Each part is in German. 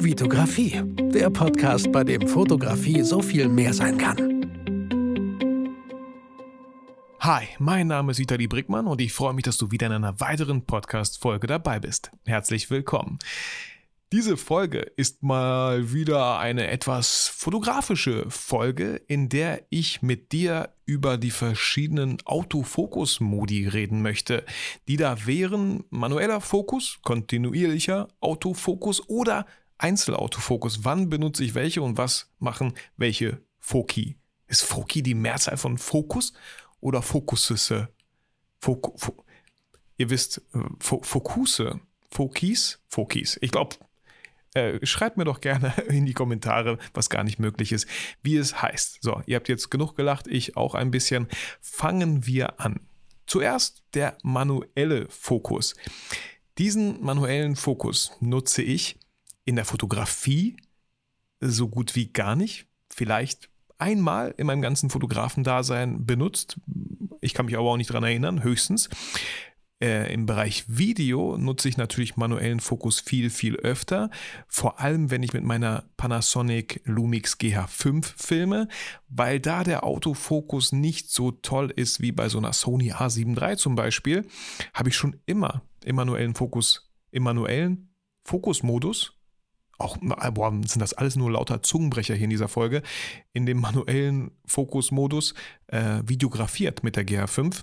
Vitografie, der Podcast, bei dem Fotografie so viel mehr sein kann. Hi, mein Name ist Vitali Brickmann und ich freue mich, dass du wieder in einer weiteren Podcast-Folge dabei bist. Herzlich willkommen. Diese Folge ist mal wieder eine etwas fotografische Folge, in der ich mit dir über die verschiedenen Autofokus-Modi reden möchte, die da wären manueller Fokus, kontinuierlicher Autofokus oder Einzelautofokus. Wann benutze ich welche und was machen welche Foki? Ist Foki die Mehrzahl von Fokus oder Fokusse? Fok Fo Ihr wisst, äh, Fokuse, Fokis, Fokis. Ich glaube, äh, schreibt mir doch gerne in die Kommentare, was gar nicht möglich ist, wie es heißt. So, ihr habt jetzt genug gelacht, ich auch ein bisschen. Fangen wir an. Zuerst der manuelle Fokus. Diesen manuellen Fokus nutze ich in der Fotografie so gut wie gar nicht. Vielleicht einmal in meinem ganzen Fotografendasein benutzt. Ich kann mich aber auch nicht daran erinnern, höchstens. Äh, Im Bereich Video nutze ich natürlich manuellen Fokus viel, viel öfter. Vor allem, wenn ich mit meiner Panasonic Lumix GH5 filme, weil da der Autofokus nicht so toll ist wie bei so einer Sony A7 III zum Beispiel, habe ich schon immer im manuellen Fokus, im manuellen Fokusmodus auch, boah, sind das alles nur lauter Zungenbrecher hier in dieser Folge, in dem manuellen Fokusmodus äh, videografiert mit der GH5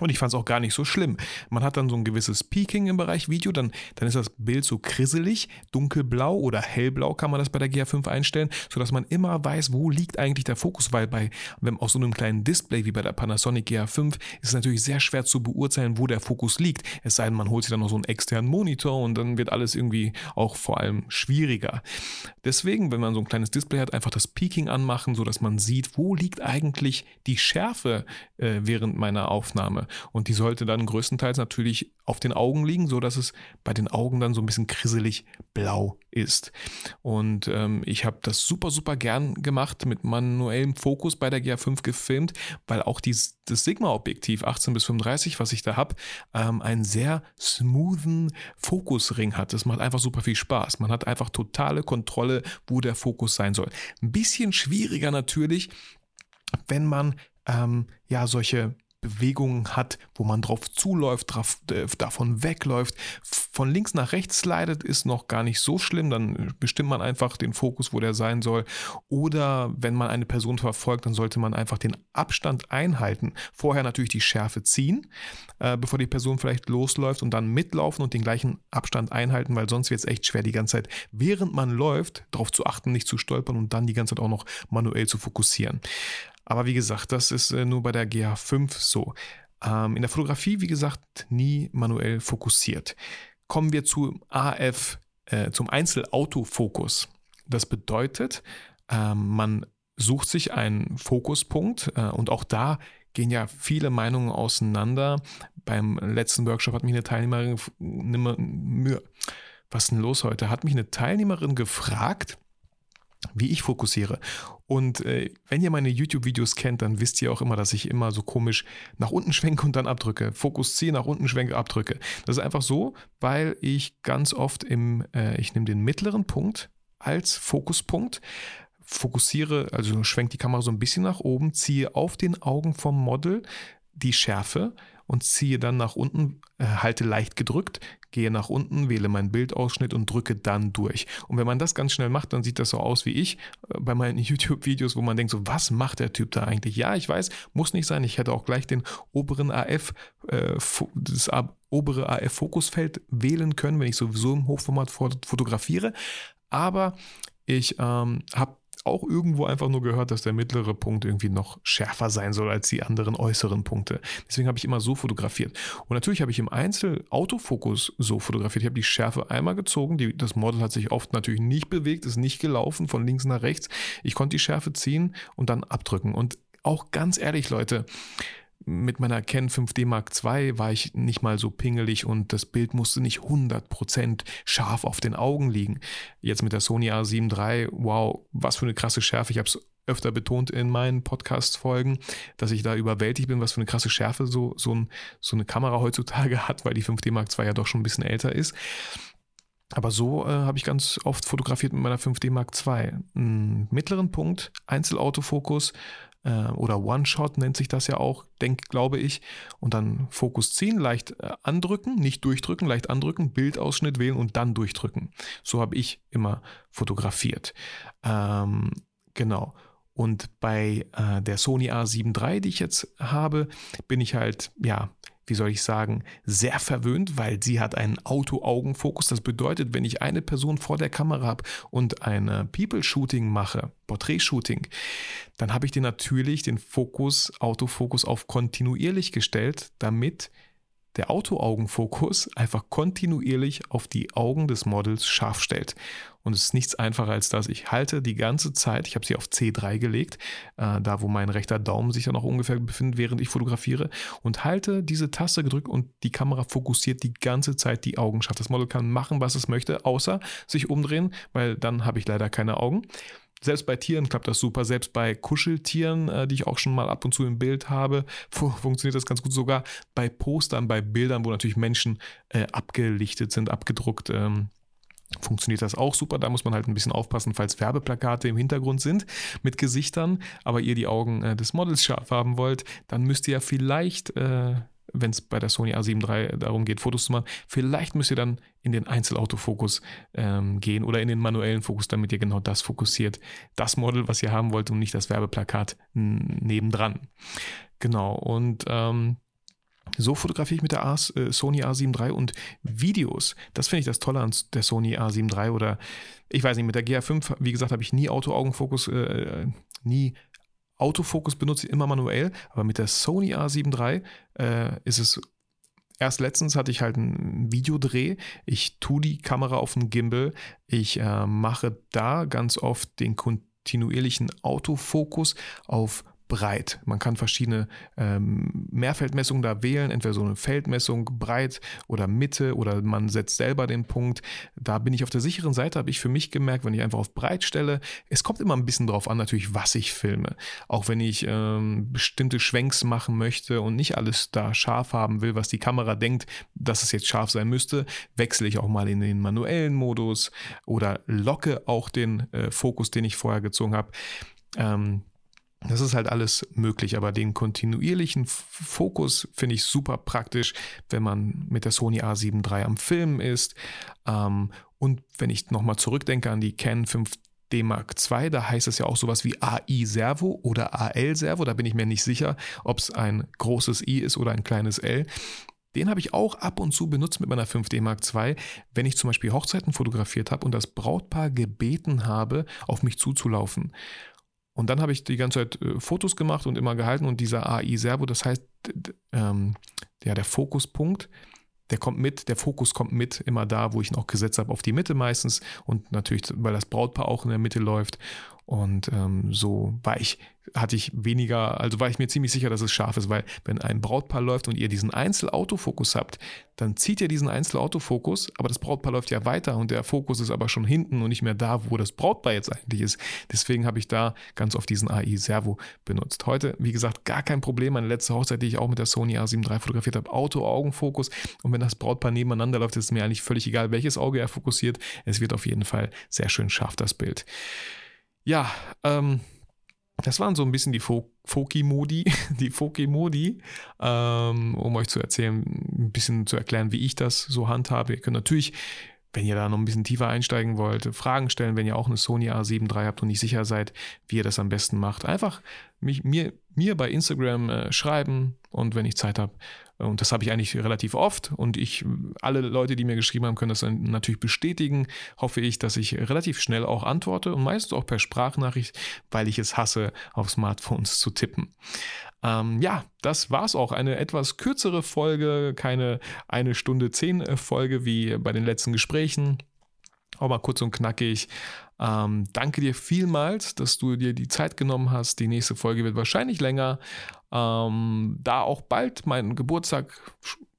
und ich fand es auch gar nicht so schlimm. Man hat dann so ein gewisses Peaking im Bereich Video, dann, dann ist das Bild so krisselig, dunkelblau oder hellblau kann man das bei der GH5 einstellen, sodass man immer weiß, wo liegt eigentlich der Fokus, weil bei wenn auf so einem kleinen Display wie bei der Panasonic GH5 ist es natürlich sehr schwer zu beurteilen, wo der Fokus liegt. Es sei denn, man holt sich dann noch so einen externen Monitor und dann wird alles irgendwie auch vor allem schwieriger. Deswegen, wenn man so ein kleines Display hat, einfach das Peaking anmachen, sodass man sieht, wo liegt eigentlich die Schärfe äh, während meiner Aufnahme. Und die sollte dann größtenteils natürlich auf den Augen liegen, so dass es bei den Augen dann so ein bisschen krisselig blau ist. Und ähm, ich habe das super, super gern gemacht mit manuellem Fokus bei der GA5 gefilmt, weil auch dies, das Sigma-Objektiv 18 bis 35, was ich da habe, ähm, einen sehr smoothen Fokusring hat. Das macht einfach super viel Spaß. Man hat einfach totale Kontrolle, wo der Fokus sein soll. Ein bisschen schwieriger natürlich, wenn man ähm, ja solche Bewegungen hat, wo man drauf zuläuft, drauf, äh, davon wegläuft. Von links nach rechts slidet ist noch gar nicht so schlimm, dann bestimmt man einfach den Fokus, wo der sein soll. Oder wenn man eine Person verfolgt, dann sollte man einfach den Abstand einhalten. Vorher natürlich die Schärfe ziehen, äh, bevor die Person vielleicht losläuft und dann mitlaufen und den gleichen Abstand einhalten, weil sonst wird es echt schwer, die ganze Zeit, während man läuft, darauf zu achten, nicht zu stolpern und dann die ganze Zeit auch noch manuell zu fokussieren. Aber wie gesagt, das ist äh, nur bei der GH5 so. Ähm, in der Fotografie, wie gesagt, nie manuell fokussiert. Kommen wir zu AF, äh, zum Einzelautofokus. Das bedeutet, ähm, man sucht sich einen Fokuspunkt äh, und auch da gehen ja viele Meinungen auseinander. Beim letzten Workshop hat mich eine Teilnehmerin, was ist denn los heute? Hat mich eine Teilnehmerin gefragt, wie ich fokussiere. Und äh, wenn ihr meine YouTube-Videos kennt, dann wisst ihr auch immer, dass ich immer so komisch nach unten schwenke und dann abdrücke. Fokus ziehe, nach unten schwenke, abdrücke. Das ist einfach so, weil ich ganz oft im, äh, ich nehme den mittleren Punkt als Fokuspunkt, fokussiere, also schwenke die Kamera so ein bisschen nach oben, ziehe auf den Augen vom Model die Schärfe, und ziehe dann nach unten, äh, halte leicht gedrückt, gehe nach unten, wähle meinen Bildausschnitt und drücke dann durch. Und wenn man das ganz schnell macht, dann sieht das so aus wie ich äh, bei meinen YouTube-Videos, wo man denkt, so, was macht der Typ da eigentlich? Ja, ich weiß, muss nicht sein. Ich hätte auch gleich den oberen AF, äh, das obere AF-Fokusfeld wählen können, wenn ich sowieso im Hochformat fotografiere. Aber ich ähm, habe auch irgendwo einfach nur gehört, dass der mittlere Punkt irgendwie noch schärfer sein soll als die anderen äußeren Punkte. Deswegen habe ich immer so fotografiert. Und natürlich habe ich im Einzel-Autofokus so fotografiert. Ich habe die Schärfe einmal gezogen. Die, das Model hat sich oft natürlich nicht bewegt, ist nicht gelaufen von links nach rechts. Ich konnte die Schärfe ziehen und dann abdrücken. Und auch ganz ehrlich, Leute, mit meiner Ken 5D Mark II war ich nicht mal so pingelig und das Bild musste nicht 100% scharf auf den Augen liegen. Jetzt mit der Sony A7 III, wow, was für eine krasse Schärfe. Ich habe es öfter betont in meinen Podcast-Folgen, dass ich da überwältigt bin, was für eine krasse Schärfe so, so, ein, so eine Kamera heutzutage hat, weil die 5D Mark II ja doch schon ein bisschen älter ist. Aber so äh, habe ich ganz oft fotografiert mit meiner 5D Mark II. Einen mittleren Punkt, Einzelautofokus äh, oder One-Shot nennt sich das ja auch, denk, glaube ich. Und dann Fokus ziehen, leicht äh, andrücken, nicht durchdrücken, leicht andrücken, Bildausschnitt wählen und dann durchdrücken. So habe ich immer fotografiert. Ähm, genau. Und bei äh, der Sony A7 III, die ich jetzt habe, bin ich halt, ja, wie soll ich sagen, sehr verwöhnt, weil sie hat einen Auto-Augen-Fokus. Das bedeutet, wenn ich eine Person vor der Kamera habe und ein People-Shooting mache, Porträt-Shooting, dann habe ich den natürlich den Fokus, Autofokus auf kontinuierlich gestellt, damit der Autoaugenfokus einfach kontinuierlich auf die Augen des Models scharf stellt. Und es ist nichts einfacher als das. Ich halte die ganze Zeit, ich habe sie auf C3 gelegt, äh, da wo mein rechter Daumen sich dann auch ungefähr befindet, während ich fotografiere, und halte diese Taste gedrückt und die Kamera fokussiert die ganze Zeit die Augen. Das Model kann machen, was es möchte, außer sich umdrehen, weil dann habe ich leider keine Augen. Selbst bei Tieren klappt das super. Selbst bei Kuscheltieren, äh, die ich auch schon mal ab und zu im Bild habe, funktioniert das ganz gut. Sogar bei Postern, bei Bildern, wo natürlich Menschen äh, abgelichtet sind, abgedruckt. Ähm, funktioniert das auch super. Da muss man halt ein bisschen aufpassen, falls Werbeplakate im Hintergrund sind mit Gesichtern, aber ihr die Augen äh, des Models scharf haben wollt, dann müsst ihr ja vielleicht äh, wenn es bei der Sony A7 III darum geht, Fotos zu machen, vielleicht müsst ihr dann in den Einzelautofokus ähm, gehen oder in den manuellen Fokus, damit ihr genau das fokussiert. Das Model, was ihr haben wollt und nicht das Werbeplakat nebendran. Genau, und ähm, so fotografiere ich mit der A, äh, Sony A7 III und Videos. Das finde ich das Tolle an der Sony A7 III oder ich weiß nicht, mit der GA5, wie gesagt, habe ich nie Auto-Augenfokus, äh, nie Autofokus benutze ich immer manuell, aber mit der Sony A7 III äh, ist es Erst letztens hatte ich halt einen Videodreh. Ich tue die Kamera auf den Gimbal. Ich äh, mache da ganz oft den kontinuierlichen Autofokus auf breit. Man kann verschiedene ähm, Mehrfeldmessungen da wählen, entweder so eine Feldmessung breit oder Mitte oder man setzt selber den Punkt. Da bin ich auf der sicheren Seite, habe ich für mich gemerkt, wenn ich einfach auf breit stelle. Es kommt immer ein bisschen drauf an, natürlich, was ich filme. Auch wenn ich ähm, bestimmte Schwenks machen möchte und nicht alles da scharf haben will, was die Kamera denkt, dass es jetzt scharf sein müsste, wechsle ich auch mal in den manuellen Modus oder locke auch den äh, Fokus, den ich vorher gezogen habe. Ähm, das ist halt alles möglich, aber den kontinuierlichen Fokus finde ich super praktisch, wenn man mit der Sony A7 III am Filmen ist. Ähm, und wenn ich nochmal zurückdenke an die Canon 5D Mark II, da heißt es ja auch sowas wie AI Servo oder AL Servo, da bin ich mir nicht sicher, ob es ein großes I ist oder ein kleines L. Den habe ich auch ab und zu benutzt mit meiner 5D Mark II, wenn ich zum Beispiel Hochzeiten fotografiert habe und das Brautpaar gebeten habe, auf mich zuzulaufen. Und dann habe ich die ganze Zeit äh, Fotos gemacht und immer gehalten und dieser AI Servo, das heißt, ähm, ja, der Fokuspunkt, der kommt mit, der Fokus kommt mit, immer da, wo ich ihn auch gesetzt habe, auf die Mitte meistens und natürlich, weil das Brautpaar auch in der Mitte läuft. Und ähm, so war ich, hatte ich weniger, also war ich mir ziemlich sicher, dass es scharf ist, weil wenn ein Brautpaar läuft und ihr diesen Einzelautofokus habt, dann zieht ihr diesen Einzelautofokus, aber das Brautpaar läuft ja weiter und der Fokus ist aber schon hinten und nicht mehr da, wo das Brautpaar jetzt eigentlich ist. Deswegen habe ich da ganz oft diesen AI Servo benutzt. Heute, wie gesagt, gar kein Problem. Meine letzte Hochzeit, die ich auch mit der Sony A7 III fotografiert habe, Auto-Augenfokus. Und wenn das Brautpaar nebeneinander läuft, ist es mir eigentlich völlig egal, welches Auge er fokussiert. Es wird auf jeden Fall sehr schön scharf, das Bild. Ja, ähm, das waren so ein bisschen die Foki-Modi, die Foki-Modi, ähm, um euch zu erzählen, ein bisschen zu erklären, wie ich das so handhabe. Ihr könnt natürlich, wenn ihr da noch ein bisschen tiefer einsteigen wollt, Fragen stellen, wenn ihr auch eine Sony A7 III habt und nicht sicher seid, wie ihr das am besten macht. Einfach mich, mir, mir bei Instagram äh, schreiben und wenn ich Zeit habe, und das habe ich eigentlich relativ oft. Und ich, alle Leute, die mir geschrieben haben, können das natürlich bestätigen. Hoffe ich, dass ich relativ schnell auch antworte und meistens auch per Sprachnachricht, weil ich es hasse, auf Smartphones zu tippen. Ähm, ja, das war es auch. Eine etwas kürzere Folge, keine eine Stunde zehn äh, Folge wie bei den letzten Gesprächen. Auch mal kurz und knackig. Ähm, danke dir vielmals, dass du dir die Zeit genommen hast. Die nächste Folge wird wahrscheinlich länger. Ähm, da auch bald mein Geburtstag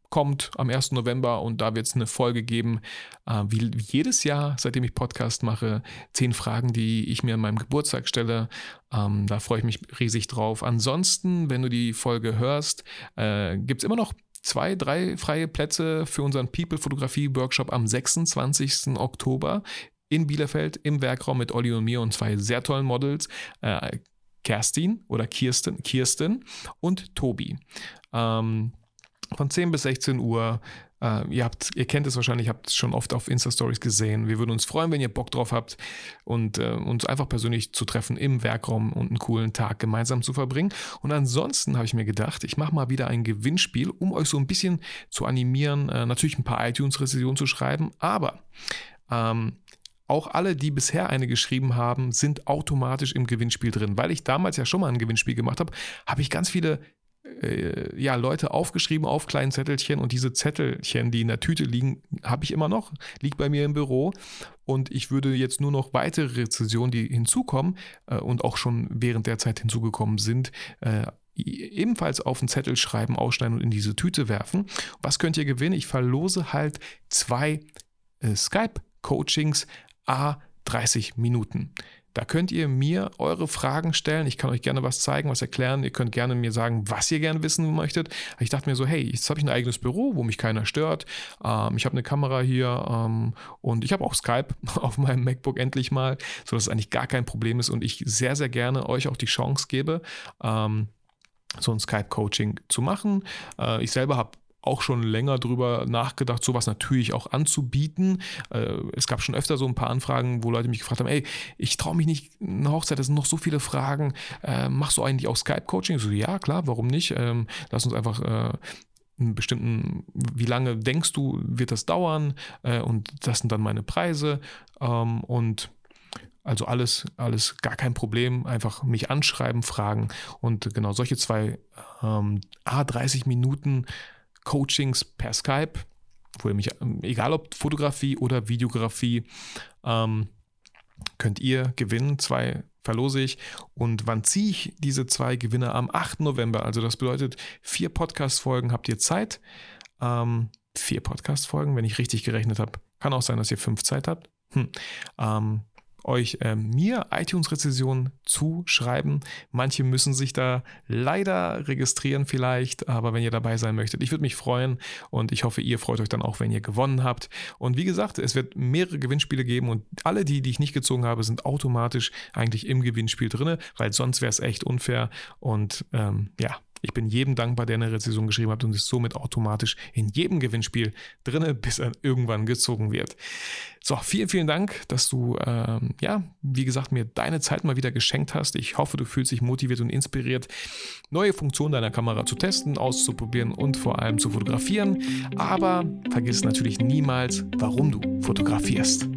kommt am 1. November und da wird es eine Folge geben, äh, wie, jedes Jahr, seitdem ich Podcast mache, zehn Fragen, die ich mir an meinem Geburtstag stelle. Ähm, da freue ich mich riesig drauf. Ansonsten, wenn du die Folge hörst, äh, gibt es immer noch zwei, drei freie Plätze für unseren People-Fotografie-Workshop am 26. Oktober in Bielefeld im Werkraum mit Olli und mir und zwei sehr tollen Models. Äh, Kerstin oder Kirsten, Kirsten und Tobi. Ähm, von 10 bis 16 Uhr. Äh, ihr, habt, ihr kennt es wahrscheinlich, habt es schon oft auf Insta-Stories gesehen. Wir würden uns freuen, wenn ihr Bock drauf habt und äh, uns einfach persönlich zu treffen im Werkraum und einen coolen Tag gemeinsam zu verbringen. Und ansonsten habe ich mir gedacht, ich mache mal wieder ein Gewinnspiel, um euch so ein bisschen zu animieren, äh, natürlich ein paar iTunes-Rezensionen zu schreiben, aber ähm, auch alle, die bisher eine geschrieben haben, sind automatisch im Gewinnspiel drin. Weil ich damals ja schon mal ein Gewinnspiel gemacht habe, habe ich ganz viele äh, ja, Leute aufgeschrieben auf kleinen Zettelchen und diese Zettelchen, die in der Tüte liegen, habe ich immer noch, liegt bei mir im Büro und ich würde jetzt nur noch weitere Rezensionen, die hinzukommen äh, und auch schon während der Zeit hinzugekommen sind, äh, ebenfalls auf einen Zettel schreiben, ausschneiden und in diese Tüte werfen. Was könnt ihr gewinnen? Ich verlose halt zwei äh, Skype-Coachings a 30 Minuten. Da könnt ihr mir eure Fragen stellen. Ich kann euch gerne was zeigen, was erklären. Ihr könnt gerne mir sagen, was ihr gerne wissen möchtet. Ich dachte mir so, hey, jetzt habe ich ein eigenes Büro, wo mich keiner stört. Ähm, ich habe eine Kamera hier ähm, und ich habe auch Skype auf meinem MacBook endlich mal, sodass es eigentlich gar kein Problem ist und ich sehr, sehr gerne euch auch die Chance gebe, ähm, so ein Skype-Coaching zu machen. Äh, ich selber habe auch schon länger drüber nachgedacht, sowas natürlich auch anzubieten. Äh, es gab schon öfter so ein paar Anfragen, wo Leute mich gefragt haben, ey, ich traue mich nicht eine Hochzeit, das sind noch so viele Fragen. Äh, machst du eigentlich auch Skype-Coaching? So, ja, klar, warum nicht? Ähm, lass uns einfach äh, einen bestimmten, wie lange denkst du, wird das dauern? Und das sind dann meine Preise. Ähm, und also alles, alles gar kein Problem. Einfach mich anschreiben, fragen. Und genau solche zwei ähm, A30 Minuten Coachings per Skype, wo ihr mich, egal ob Fotografie oder Videografie, ähm, könnt ihr gewinnen. Zwei verlose ich. Und wann ziehe ich diese zwei Gewinne? Am 8. November. Also das bedeutet, vier Podcast-Folgen habt ihr Zeit. Ähm, vier Podcast-Folgen, wenn ich richtig gerechnet habe. Kann auch sein, dass ihr fünf Zeit habt. Hm. Ähm, euch äh, mir iTunes-Rezessionen zuschreiben. Manche müssen sich da leider registrieren vielleicht, aber wenn ihr dabei sein möchtet, ich würde mich freuen und ich hoffe, ihr freut euch dann auch, wenn ihr gewonnen habt. Und wie gesagt, es wird mehrere Gewinnspiele geben und alle die, die ich nicht gezogen habe, sind automatisch eigentlich im Gewinnspiel drin, weil sonst wäre es echt unfair und ähm, ja, ich bin jedem dankbar, der eine Rezension geschrieben hat und ist somit automatisch in jedem Gewinnspiel drinne, bis er irgendwann gezogen wird. So, vielen, vielen Dank, dass du, ähm, ja, wie gesagt, mir deine Zeit mal wieder geschenkt hast. Ich hoffe, du fühlst dich motiviert und inspiriert, neue Funktionen deiner Kamera zu testen, auszuprobieren und vor allem zu fotografieren. Aber vergiss natürlich niemals, warum du fotografierst.